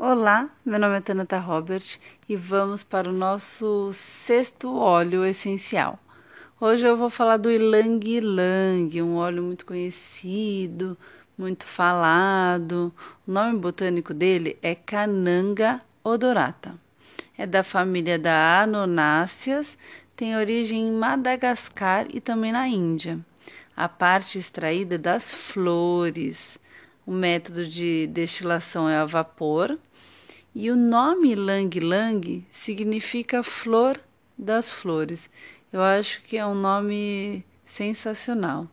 Olá, meu nome é Tanata Robert e vamos para o nosso sexto óleo essencial. Hoje eu vou falar do Ilang Ilang, um óleo muito conhecido, muito falado. O nome botânico dele é Cananga odorata. É da família da Anonáceas, tem origem em Madagascar e também na Índia. A parte extraída das flores. O método de destilação é a vapor e o nome Lang Lang significa flor das flores. Eu acho que é um nome sensacional.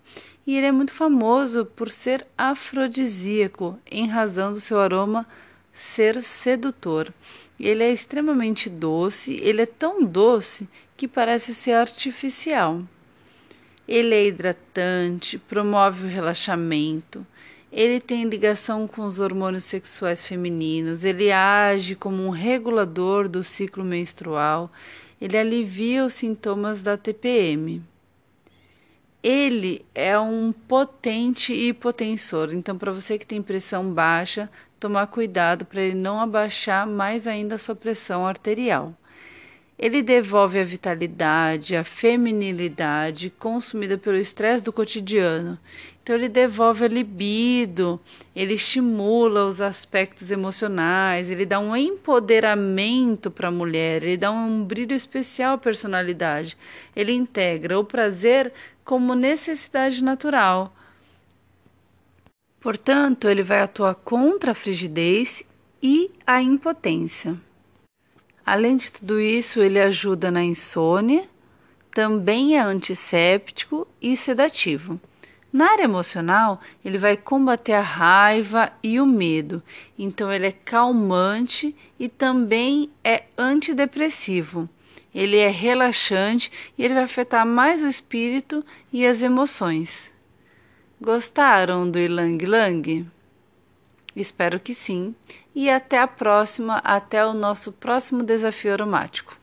E ele é muito famoso por ser afrodisíaco, em razão do seu aroma ser sedutor. Ele é extremamente doce, ele é tão doce que parece ser artificial. Ele é hidratante, promove o relaxamento, ele tem ligação com os hormônios sexuais femininos, ele age como um regulador do ciclo menstrual, ele alivia os sintomas da TPM. Ele é um potente hipotensor, então para você que tem pressão baixa, tomar cuidado para ele não abaixar mais ainda a sua pressão arterial. Ele devolve a vitalidade, a feminilidade consumida pelo estresse do cotidiano. Então, ele devolve a libido, ele estimula os aspectos emocionais, ele dá um empoderamento para a mulher, ele dá um brilho especial à personalidade. Ele integra o prazer como necessidade natural. Portanto, ele vai atuar contra a frigidez e a impotência. Além de tudo isso, ele ajuda na insônia, também é antisséptico e sedativo. Na área emocional, ele vai combater a raiva e o medo. Então, ele é calmante e também é antidepressivo. Ele é relaxante e ele vai afetar mais o espírito e as emoções. Gostaram do Ilang Lang? Espero que sim. E até a próxima, até o nosso próximo desafio aromático.